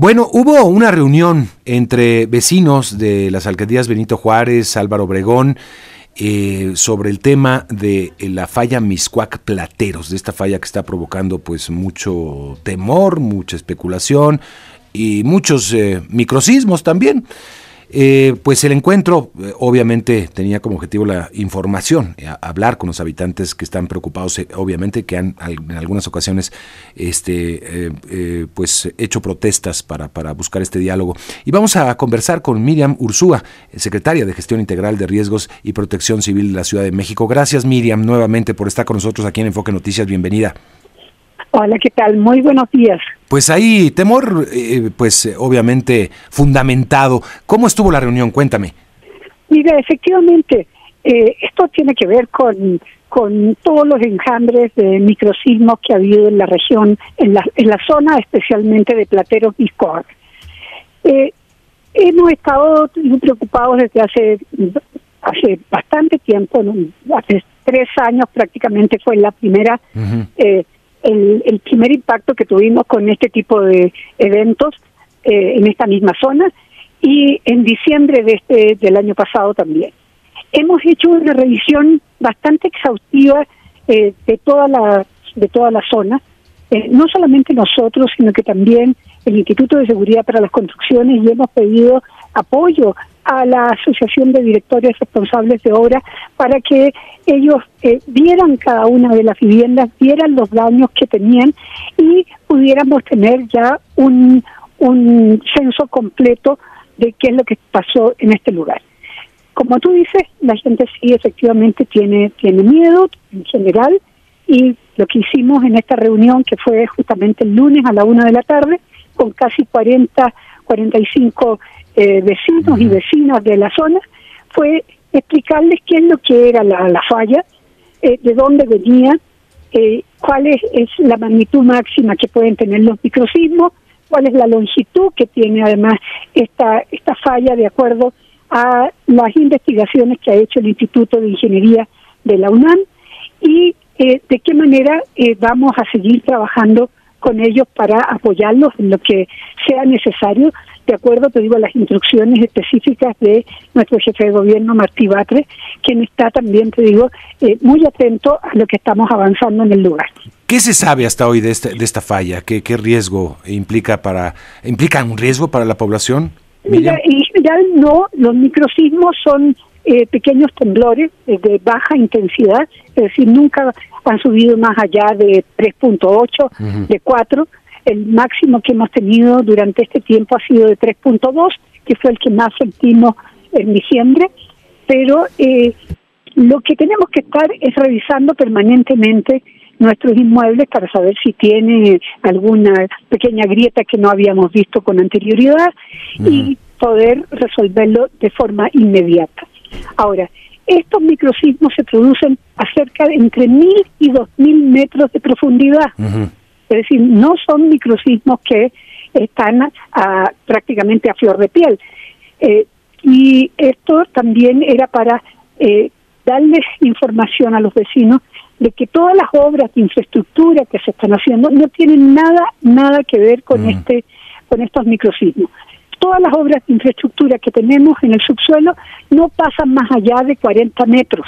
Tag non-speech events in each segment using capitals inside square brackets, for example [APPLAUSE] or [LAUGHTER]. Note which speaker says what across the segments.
Speaker 1: Bueno, hubo una reunión entre vecinos de las alcaldías Benito Juárez, Álvaro Obregón, eh, sobre el tema de eh, la falla Miscuac Plateros, de esta falla que está provocando pues mucho temor, mucha especulación y muchos eh, microsismos también. Eh, pues el encuentro eh, obviamente tenía como objetivo la información, eh, hablar con los habitantes que están preocupados, obviamente que han en algunas ocasiones este, pues hecho protestas para, para buscar este diálogo. Y vamos a conversar con Miriam Ursúa, secretaria de Gestión Integral de Riesgos y Protección Civil de la Ciudad de México. Gracias Miriam nuevamente por estar con nosotros aquí en Enfoque Noticias. Bienvenida.
Speaker 2: Hola, ¿qué tal? Muy buenos días.
Speaker 1: Pues ahí, temor, eh, pues eh, obviamente fundamentado. ¿Cómo estuvo la reunión? Cuéntame.
Speaker 2: Mira, efectivamente, eh, esto tiene que ver con, con todos los enjambres de microsismos que ha habido en la región, en la, en la zona especialmente de Plateros y Eh, hemos estado preocupados desde hace, hace bastante tiempo, hace tres años prácticamente fue la primera el, primer impacto que tuvimos con este tipo de eventos eh, en esta misma zona y en diciembre de este del año pasado también. Hemos hecho una revisión bastante exhaustiva eh, de toda la de toda la zona, eh, no solamente nosotros, sino que también el Instituto de Seguridad para las Construcciones y hemos pedido apoyo a la Asociación de Directores Responsables de Obra para que ellos eh, vieran cada una de las viviendas, vieran los daños que tenían y pudiéramos tener ya un, un censo completo de qué es lo que pasó en este lugar. Como tú dices, la gente sí efectivamente tiene, tiene miedo en general y lo que hicimos en esta reunión, que fue justamente el lunes a la una de la tarde, con casi 40, 45 eh, vecinos y vecinas de la zona, fue explicarles qué es lo que era la, falla, eh, de dónde venía, eh, cuál es, la magnitud máxima que pueden tener los microsismos, cuál es la longitud que tiene además esta, esta falla de acuerdo a las investigaciones que ha hecho el Instituto de Ingeniería de la UNAM y de qué manera vamos a seguir trabajando con ellos para apoyarlos en lo que sea necesario de acuerdo, te digo, a las instrucciones específicas de nuestro jefe de gobierno, Martí Batre, quien está también, te digo, eh, muy atento a lo que estamos avanzando en el lugar.
Speaker 1: ¿Qué se sabe hasta hoy de, este, de esta falla? ¿Qué, ¿Qué riesgo implica para implica un riesgo para la población?
Speaker 2: Mira, en general no, los microsismos son eh, pequeños temblores eh, de baja intensidad, es decir, nunca han subido más allá de 3.8, de 4 el máximo que hemos tenido durante este tiempo ha sido de 3.2, que fue el que más sentimos en diciembre, pero eh, lo que tenemos que estar es revisando permanentemente nuestros inmuebles para saber si tiene alguna pequeña grieta que no habíamos visto con anterioridad y poder resolverlo de forma inmediata. Ahora, estos microsismos se producen a cerca de entre mil y dos mil metros de profundidad. Es decir, no son microsismos que están prácticamente a flor de piel. Eh, y esto también era para eh, darles información a los vecinos de que todas las obras de infraestructura que se están haciendo no tienen nada, nada que ver con mm. este, con estos microsismos. Todas las obras de infraestructura que tenemos en el subsuelo no pasan más allá de 40 metros.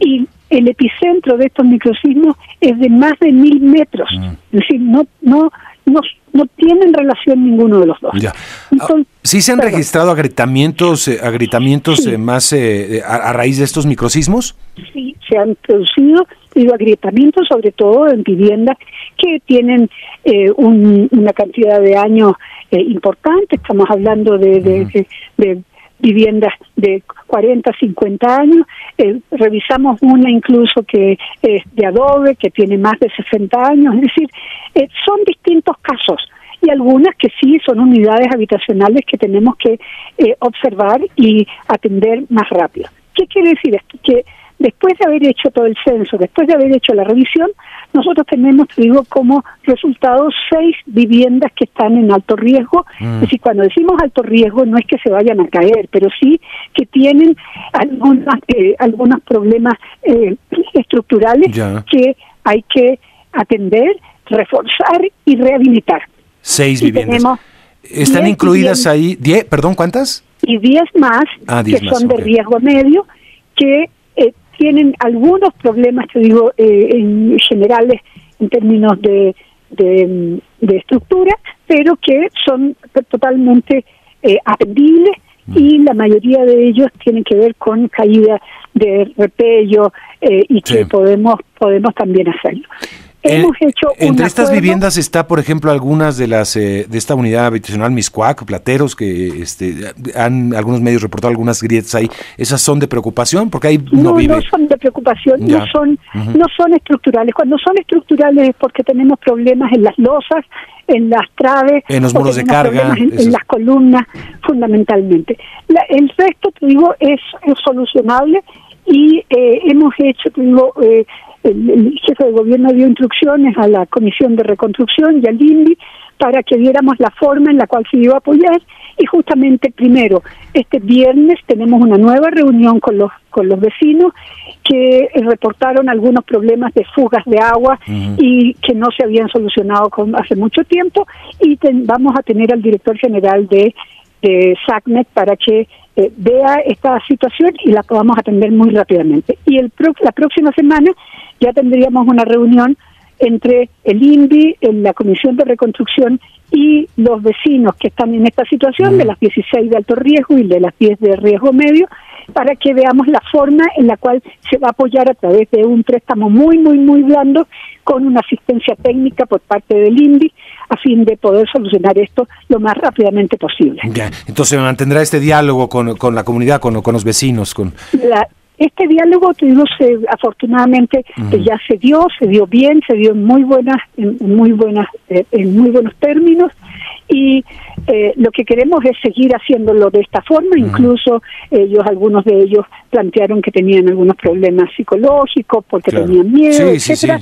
Speaker 2: Y el epicentro de estos microsismos es de más de mil metros. Mm. Es decir, no, no, no, no tienen relación ninguno de los dos.
Speaker 1: Ya. Ah, ¿Sí se han registrado agrietamientos, eh, agrietamientos eh, más eh, a, raíz de estos microsismos?
Speaker 2: Sí, se han producido digo, agrietamientos, sobre todo en viviendas que tienen una cantidad de años importante. Estamos hablando de, de viviendas de 40, 50 años. Eh, revisamos una incluso que es de adobe, que tiene más de 60 años. Es decir, eh, son distintos casos y algunas que sí son unidades habitacionales que tenemos que eh, observar y atender más rápido. ¿Qué quiere decir esto? Que después de haber hecho todo el censo, después de haber hecho la revisión, nosotros tenemos, te digo, como resultado seis viviendas que están en alto riesgo. Mm. Es decir, cuando decimos alto riesgo no es que se vayan a caer, pero sí que tienen algunas, eh, algunos problemas eh, estructurales que hay que atender, reforzar y rehabilitar.
Speaker 1: Seis viviendas. ¿Están incluidas ahí, diez, perdón, cuántas?
Speaker 2: Y diez más ah, que son de riesgo medio, que tienen algunos problemas, te digo, eh, en generales en términos de, de, estructura, pero que son totalmente eh, atendibles mm. y la mayoría de ellos tienen que ver con caída de repello eh, y que podemos podemos también hacerlo.
Speaker 1: Hemos hecho entre estas viviendas está, por ejemplo, algunas de las eh, de esta unidad habitacional Miscuac, Plateros, que este, han algunos medios reportado algunas grietas ahí. ¿Esas son de preocupación? Porque ahí no, no
Speaker 2: No son de preocupación, no son no son estructurales. Cuando son estructurales es porque tenemos problemas en las losas, en las traves,
Speaker 1: en los muros de carga,
Speaker 2: en, las columnas, fundamentalmente. el resto, te digo, es, solucionable y eh, hemos hecho, te digo, el, jefe de gobierno dio instrucciones a la Comisión de Reconstrucción y al INDI para que viéramos la forma en la cual se iba a apoyar. Y justamente primero este viernes tenemos una nueva reunión con los con los vecinos que reportaron algunos problemas de fugas de agua y que no se habían solucionado con, hace mucho tiempo. Y vamos a tener al director general de, de SACMET para que eh, vea esta situación y la podamos atender muy rápidamente. Y el la próxima semana ya tendríamos una reunión entre el INVI, la Comisión de Reconstrucción y los vecinos que están en esta situación, de las 16 de alto riesgo y de las 10 de riesgo medio, para que veamos la forma en la cual se va a apoyar a través de un préstamo muy, muy, muy blando con una asistencia técnica por parte del INVI a fin de poder solucionar esto lo más rápidamente posible.
Speaker 1: Ya, entonces mantendrá este diálogo con, con la comunidad, con, con los vecinos. con
Speaker 2: este diálogo, tuvimos afortunadamente ya se dio, se dio bien, se dio en muy buenas, en, muy buenas, eh, en muy buenos términos y eh, lo que queremos es seguir haciéndolo de esta forma. Incluso ellos, algunos de ellos plantearon que tenían algunos problemas psicológicos porque tenían miedo, etcétera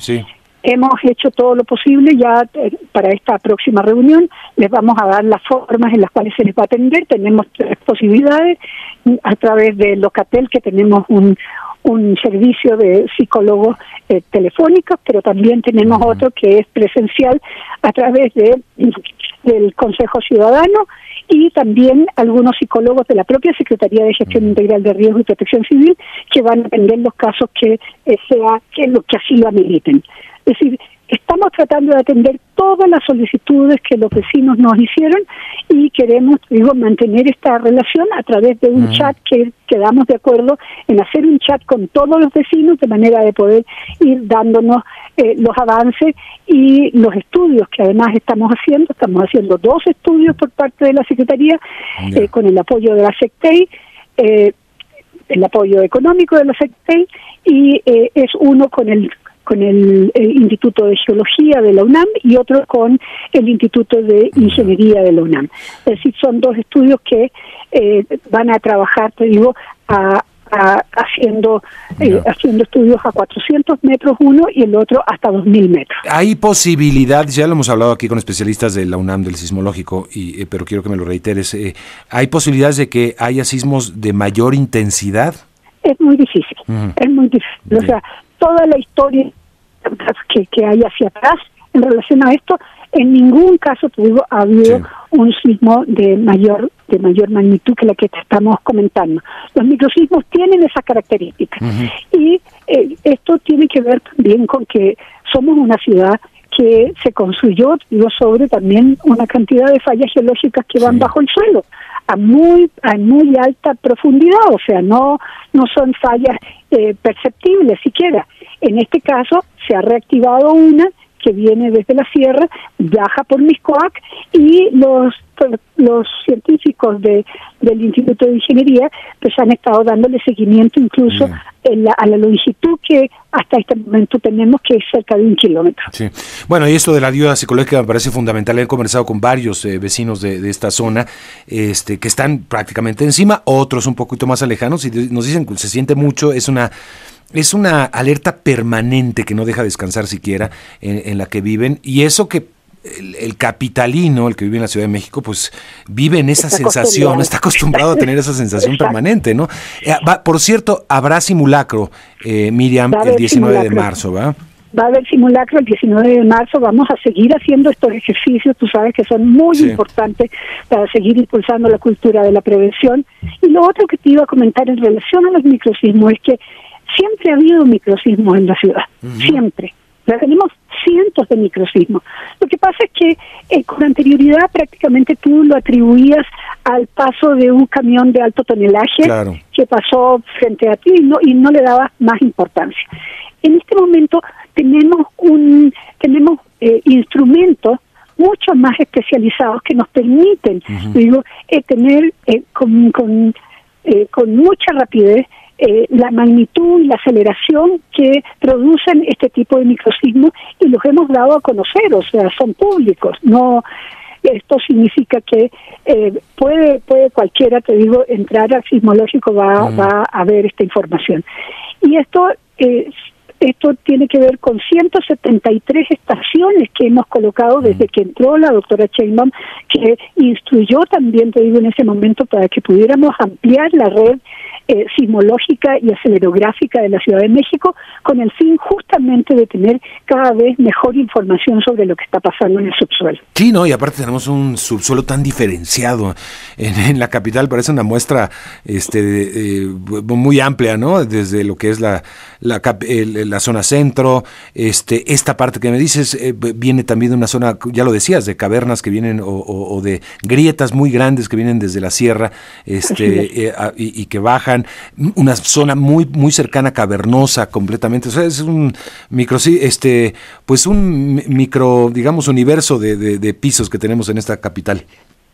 Speaker 2: hemos hecho todo lo posible ya eh, para esta próxima reunión. Les vamos a dar las formas en las cuales se les va a atender. Tenemos tres posibilidades a través de Locatel, que tenemos un, un servicio de psicólogos eh, telefónicos, pero también tenemos otro que es presencial a través de del Consejo Ciudadano y también algunos psicólogos de la propia Secretaría de Gestión Integral de Riesgo y Protección Civil que van a atender los casos que eh, sea que lo que así lo ameriten. Es decir, estamos tratando de atender todas las solicitudes que los vecinos nos hicieron y queremos, digo, mantener esta relación a través de un chat que quedamos de acuerdo en hacer un chat con todos los vecinos de manera de poder ir dándonos eh, los avances y los estudios que además estamos haciendo. Estamos haciendo dos estudios por parte de la Secretaría eh, con el apoyo de la SECTEI. Eh, el apoyo económico de la SECTEI y es uno con el con el, Instituto de Geología de la UNAM y otro con el Instituto de Ingeniería de la UNAM. Es decir, son dos estudios que eh, van a trabajar, te digo, a, haciendo eh, haciendo estudios a 400 metros uno y el otro hasta 2000 metros.
Speaker 1: Hay posibilidad, ya lo hemos hablado aquí con especialistas de la UNAM del sismológico, y, eh, pero quiero que me lo reiteres, ¿hay posibilidades de que haya sismos de mayor intensidad?
Speaker 2: Es muy difícil, es muy difícil. O sea, toda la historia que, que hay hacia atrás en relación a esto, en ningún caso digo, ha habido un sismo de mayor de mayor magnitud que la que estamos comentando. Los microsismos tienen esa característica y eh, esto tiene que ver también con que somos una ciudad que se construyó digo, sobre también una cantidad de fallas geológicas que van bajo el suelo a muy a muy alta profundidad, o sea, no no son fallas eh, perceptibles siquiera. En este caso se ha reactivado una que viene desde la sierra, viaja por Miscoac y los los científicos de, del Instituto de Ingeniería pues han estado dándole seguimiento incluso en la, a la longitud que hasta este momento tenemos que es cerca de un kilómetro.
Speaker 1: Sí. Bueno, y esto de la ayuda psicológica me parece fundamental. He conversado con varios eh, vecinos de, de, esta zona este, que están prácticamente encima, otros un poquito más alejanos y nos dicen que se siente mucho, es una es una alerta permanente que no deja descansar siquiera en, la que viven. Y eso que el, capitalino, el que vive en la Ciudad de México, pues vive en esa sensación, está acostumbrado a tener esa sensación permanente, ¿no? Eh, por cierto, habrá simulacro, eh, Miriam, el 19 de marzo, ¿va?
Speaker 2: va a haber simulacro el 19 de marzo, vamos a seguir haciendo estos ejercicios, tú sabes que son muy importantes para seguir impulsando la cultura de la prevención. Y lo otro que te iba a comentar en relación a los microsismos es que siempre ha habido microsismos en la ciudad, siempre. Ya tenemos cientos de microsismos. Lo que pasa es que eh, con anterioridad prácticamente tú lo atribuías al paso de un camión de alto tonelaje que pasó frente a ti y no, y no le dabas más importancia. En este momento tenemos un tenemos eh, instrumentos mucho más especializados que nos permiten digo eh, tener eh, con, con, con mucha rapidez la magnitud y la aceleración que producen este tipo de microsismos y los hemos dado a conocer, o sea, son públicos, no esto significa que puede puede cualquiera, te digo, entrar al sismológico va, va a ver esta información. Y esto eh, esto tiene que ver con 173 estaciones que hemos colocado desde que entró la doctora Sheinbaum, que instruyó también, te digo, en ese momento para que pudiéramos ampliar la red eh, sismológica y acelerográfica de la Ciudad de México con el fin justamente de tener cada vez mejor información sobre lo que está pasando en el subsuelo.
Speaker 1: Sí, no, y aparte tenemos un subsuelo tan diferenciado en, la capital, parece una muestra este, muy amplia, ¿no? Desde lo que es la, la, la zona centro, este, esta parte que me dices eh, viene también de una zona, ya lo decías, de cavernas que vienen o, de grietas muy grandes que vienen desde la sierra este, eh, y que bajan una zona muy muy cercana cavernosa completamente, o sea, es un micro este pues un micro digamos universo de, de, pisos que tenemos en esta capital.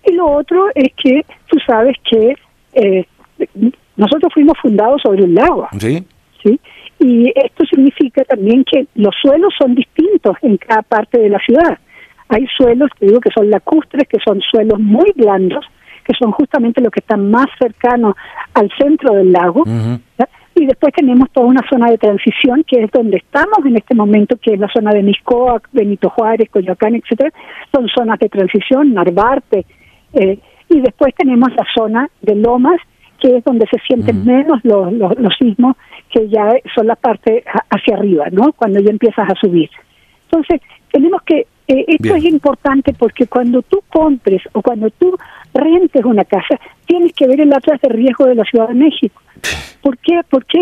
Speaker 2: Y lo otro es que tú sabes que eh, nosotros fuimos fundados sobre el agua.
Speaker 1: Sí.
Speaker 2: Sí. Y esto significa también que los suelos son distintos en cada parte de la ciudad. Hay suelos, te digo, que son lacustres, que son suelos muy blandos, que son justamente los que están más cercanos al centro del lago. Y después tenemos toda una zona de transición, que es donde estamos en este momento, que es la zona de Miscoa, Benito Juárez, Coyoacán, etcétera. Son zonas de transición, Narvarte. Eh, y después tenemos la zona de Lomas, que es donde se sienten menos los, los, sismos, que ya son la parte hacia arriba, ¿no? Cuando ya empiezas a subir. Entonces, tenemos que eh, esto es importante porque cuando tú compres o cuando tú rentes una casa, tienes que ver el atlas de riesgo de la Ciudad de México. ¿Por qué? Porque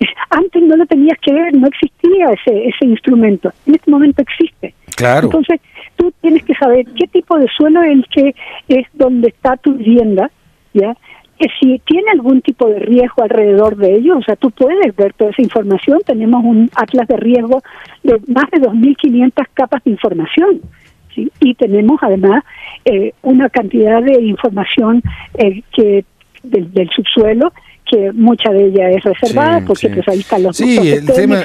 Speaker 2: [LAUGHS] antes no lo tenías que ver, no existía ese, ese instrumento. En este momento existe.
Speaker 1: Claro.
Speaker 2: Entonces, tú tienes que saber qué tipo de suelo es el que es donde está tu vivienda, ¿ya? Que si tiene algún tipo de riesgo alrededor de ello, o sea, tú puedes ver toda esa información, tenemos un atlas de riesgo de más de 2.500 capas de información. ¿sí? Y tenemos además eh, una cantidad de información eh, que del, subsuelo que mucha de ella es reservada porque pues ahí están los
Speaker 1: sí, el tema,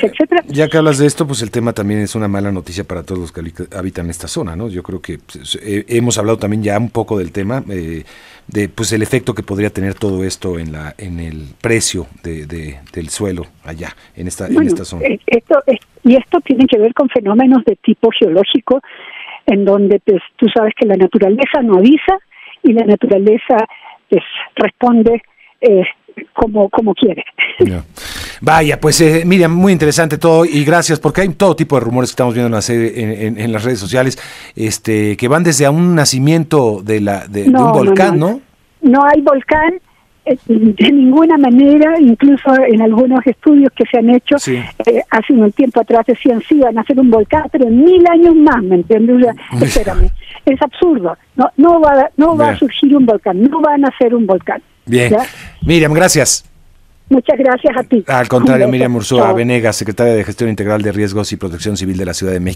Speaker 1: Ya que hablas de esto, pues el tema también es una mala noticia para todos los que habitan esta zona, ¿no? Yo creo que pues, eh, hemos hablado también ya un poco del tema. Eh, de pues el efecto que podría tener todo esto en la en el precio de, del suelo allá en esta en esta zona.
Speaker 2: eh, y esto tiene que ver con fenómenos de tipo geológico en donde pues tú sabes que la naturaleza no avisa y la naturaleza pues responde eh, como como quiere
Speaker 1: Vaya, pues eh, Miriam, muy interesante todo y gracias porque hay todo tipo de rumores que estamos viendo en, la en, en, las redes sociales este que van desde a un nacimiento de, la, de, un volcán,
Speaker 2: ¿no? No, hay volcán eh, de ninguna manera, incluso en algunos estudios que se han hecho eh, hace un tiempo atrás decían sí, van a hacer un volcán, pero en mil años más, ¿me entiendes? espérame, es absurdo, no, no va, no va a surgir un volcán, no van a hacer un volcán.
Speaker 1: Bien, Miriam, gracias.
Speaker 2: Muchas gracias a ti.
Speaker 1: Al contrario, Miriam Ursúa Venegas, secretaria de Gestión Integral de Riesgos y Protección Civil de la Ciudad de México.